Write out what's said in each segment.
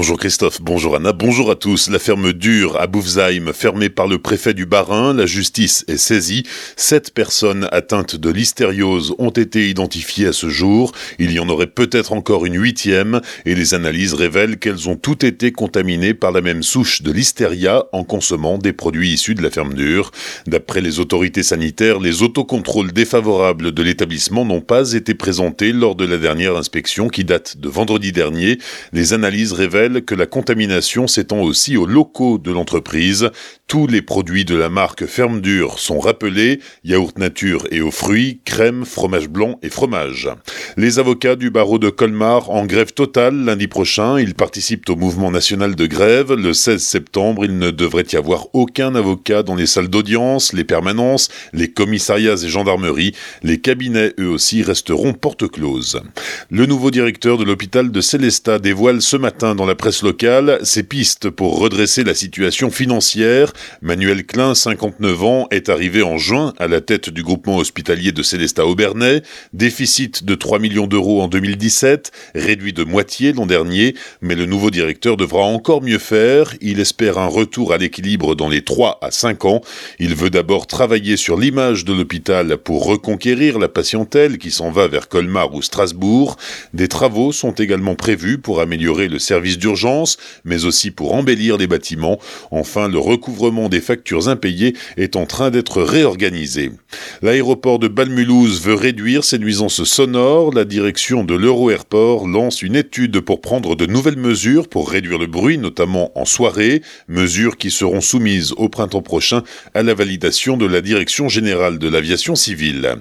Bonjour Christophe, bonjour Anna, bonjour à tous. La ferme dure à Boufsheim, fermée par le préfet du Bas-Rhin, la justice est saisie. Sept personnes atteintes de l'hystériose ont été identifiées à ce jour. Il y en aurait peut-être encore une huitième et les analyses révèlent qu'elles ont toutes été contaminées par la même souche de l'hystéria en consommant des produits issus de la ferme dure. D'après les autorités sanitaires, les autocontrôles défavorables de l'établissement n'ont pas été présentés lors de la dernière inspection qui date de vendredi dernier. Les analyses révèlent que la contamination s'étend aussi aux locaux de l'entreprise. Tous les produits de la marque Ferme Dure sont rappelés, yaourt nature et aux fruits, crème, fromage blanc et fromage. Les avocats du barreau de Colmar en grève totale lundi prochain, ils participent au mouvement national de grève. Le 16 septembre, il ne devrait y avoir aucun avocat dans les salles d'audience, les permanences, les commissariats et gendarmeries. Les cabinets, eux aussi, resteront porte close. Le nouveau directeur de l'hôpital de Célestat dévoile ce matin dans la presse locale ses pistes pour redresser la situation financière. Manuel Klein, 59 ans, est arrivé en juin à la tête du groupement hospitalier de Célestat Aubernais. Déficit de 3 millions d'euros en 2017, réduit de moitié l'an dernier, mais le nouveau directeur devra encore mieux faire. Il espère un retour à l'équilibre dans les 3 à 5 ans. Il veut d'abord travailler sur l'image de l'hôpital pour reconquérir la patientèle qui s'en va vers Colmar ou Strasbourg. Des travaux sont également prévus pour améliorer le service d'urgence, mais aussi pour embellir les bâtiments. Enfin, le recouvrement des factures impayées est en train d'être réorganisé. L'aéroport de Balmulhouse veut réduire ses nuisances sonores. La direction de l'Euro-Airport lance une étude pour prendre de nouvelles mesures pour réduire le bruit, notamment en soirée, mesures qui seront soumises au printemps prochain à la validation de la Direction générale de l'aviation civile.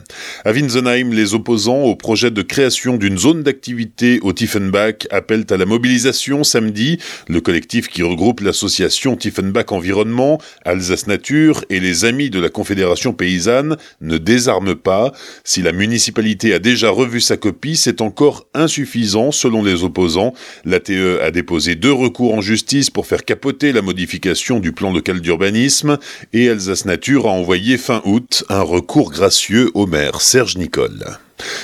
À Winsenheim, les opposants au projet de création d'une zone d'activité au Tiefenbach appellent à la mobilisation samedi. Le collectif qui regroupe l'association Tiefenbach Environnement, Alsace Nature et les Amis de la Confédération paysanne ne désarme pas. Si la municipalité a déjà revu sa copie, c'est encore insuffisant selon les opposants. L'ATE a déposé deux recours en justice pour faire capoter la modification du plan local d'urbanisme et Alsace Nature a envoyé fin août un recours gracieux au maire Serge Nicole.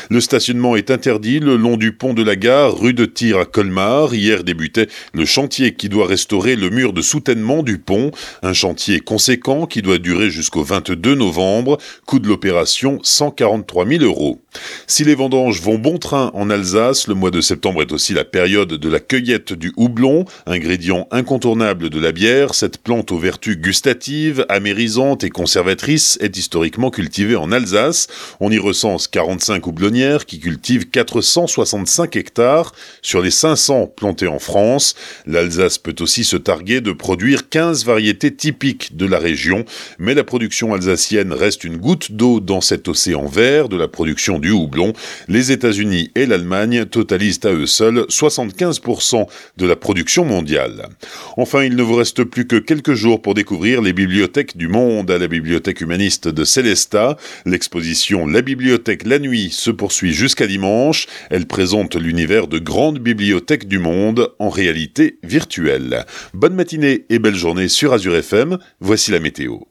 Le stationnement est interdit le long du pont de la gare, rue de Tir à Colmar. Hier débutait le chantier qui doit restaurer le mur de soutènement du pont. Un chantier conséquent qui doit durer jusqu'au 22 novembre. Coût de l'opération 143 000 euros. Si les vendanges vont bon train en Alsace, le mois de septembre est aussi la période de la cueillette du houblon, ingrédient incontournable de la bière. Cette plante aux vertus gustatives, amérisantes et conservatrices est historiquement cultivée en Alsace. On y recense 45 houblonnières qui cultivent 465 hectares sur les 500 plantés en France. L'Alsace peut aussi se targuer de produire 15 variétés typiques de la région, mais la production alsacienne reste une goutte d'eau dans cet océan vert de la production du houblon. Les États-Unis et l'Allemagne totalisent à eux seuls 75% de la production mondiale. Enfin, il ne vous reste plus que quelques jours pour découvrir les bibliothèques du monde à la bibliothèque humaniste de Célestat. L'exposition La bibliothèque la nuit se poursuit jusqu'à dimanche. Elle présente l'univers de grandes bibliothèques du monde en réalité virtuelle. Bonne matinée et belle journée sur Azure FM. Voici la météo.